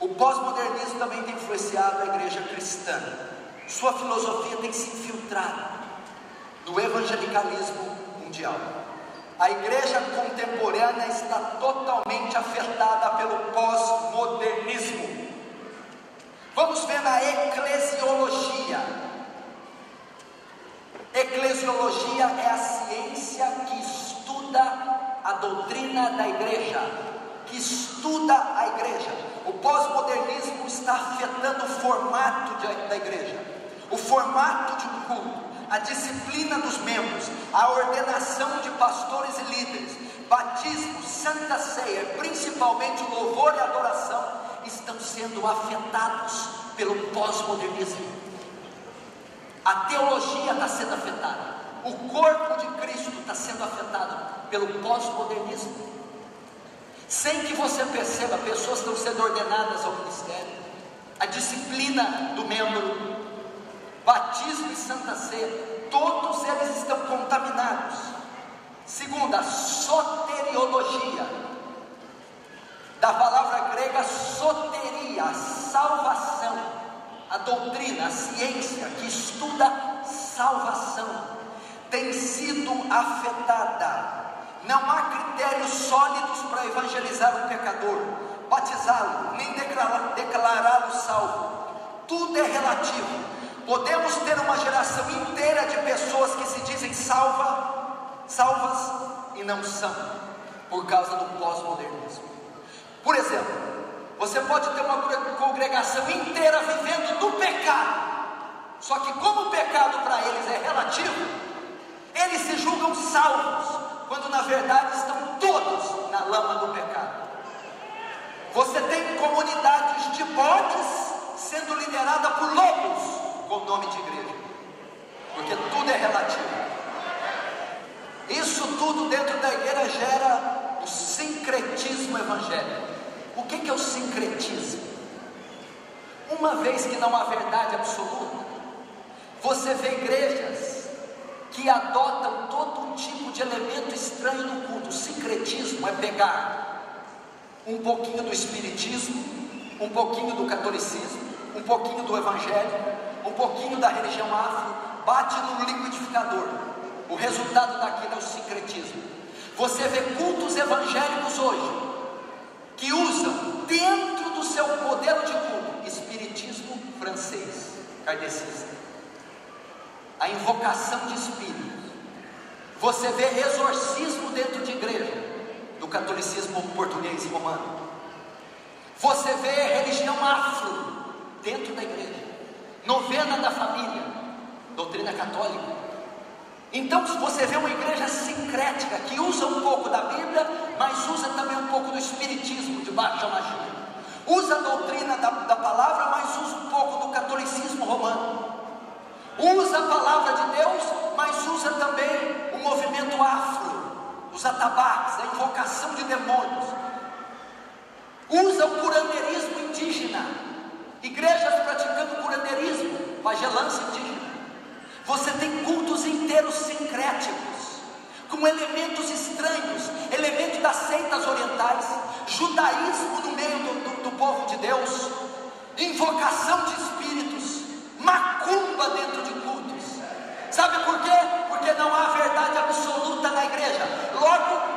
O pós-modernismo também tem influenciado a igreja cristã. Sua filosofia tem se infiltrado no evangelicalismo mundial. A igreja contemporânea está totalmente afetada pelo pós-modernismo. Vamos ver na eclesiologia. Eclesiologia é a ciência que estuda a doutrina da igreja, que estuda a igreja. O pós-modernismo está afetando o formato de, da igreja, o formato de um culto, a disciplina dos membros, a ordenação de pastores e líderes, batismo, santa ceia, principalmente louvor e adoração, estão sendo afetados pelo pós-modernismo. A teologia está sendo afetada, o corpo de Cristo está sendo afetado pelo pós-modernismo. Sem que você perceba, pessoas estão sendo ordenadas ao ministério, a disciplina do membro, batismo e santa ceia, todos eles estão contaminados. Segunda, soteriologia, da palavra grega soteria, salvação, a doutrina, a ciência que estuda salvação, tem sido afetada não há critérios sólidos para evangelizar o pecador, batizá-lo, nem declará-lo salvo. Tudo é relativo. Podemos ter uma geração inteira de pessoas que se dizem salva, salvas e não são, por causa do pós-modernismo. Por exemplo, você pode ter uma congregação inteira vivendo no pecado, só que como o pecado para eles é relativo, eles se julgam salvos, quando na verdade estão todos na lama do pecado. Você tem comunidades de bodes sendo liderada por lobos com o nome de igreja, porque tudo é relativo. Isso tudo dentro da igreja gera o sincretismo evangélico. O que é o sincretismo? Uma vez que não há verdade absoluta, você vê igrejas que adotam tipo de elemento estranho no culto. O sincretismo é pegar um pouquinho do espiritismo, um pouquinho do catolicismo, um pouquinho do evangelho, um pouquinho da religião afro, bate no liquidificador. O resultado daquilo é o sincretismo. Você vê cultos evangélicos hoje que usam dentro do seu modelo de culto espiritismo francês, kardecista a invocação de espíritos. Você vê exorcismo dentro de igreja, do catolicismo português e romano. Você vê religião afro dentro da igreja, novena da família, doutrina católica. Então você vê uma igreja sincrética que usa um pouco da Bíblia, mas usa também um pouco do Espiritismo de baixa magia. Usa a doutrina da, da palavra, mas usa um pouco do catolicismo romano. Usa a palavra de Deus, mas usa também o movimento afro, os atabaques, a invocação de demônios. Usa o curandeirismo indígena, igrejas praticando curandeirismo, pagelância indígena. Você tem cultos inteiros sincréticos, com elementos estranhos, elementos das seitas orientais, judaísmo no meio do, do, do povo de Deus, invocação de absoluta na igreja. Logo,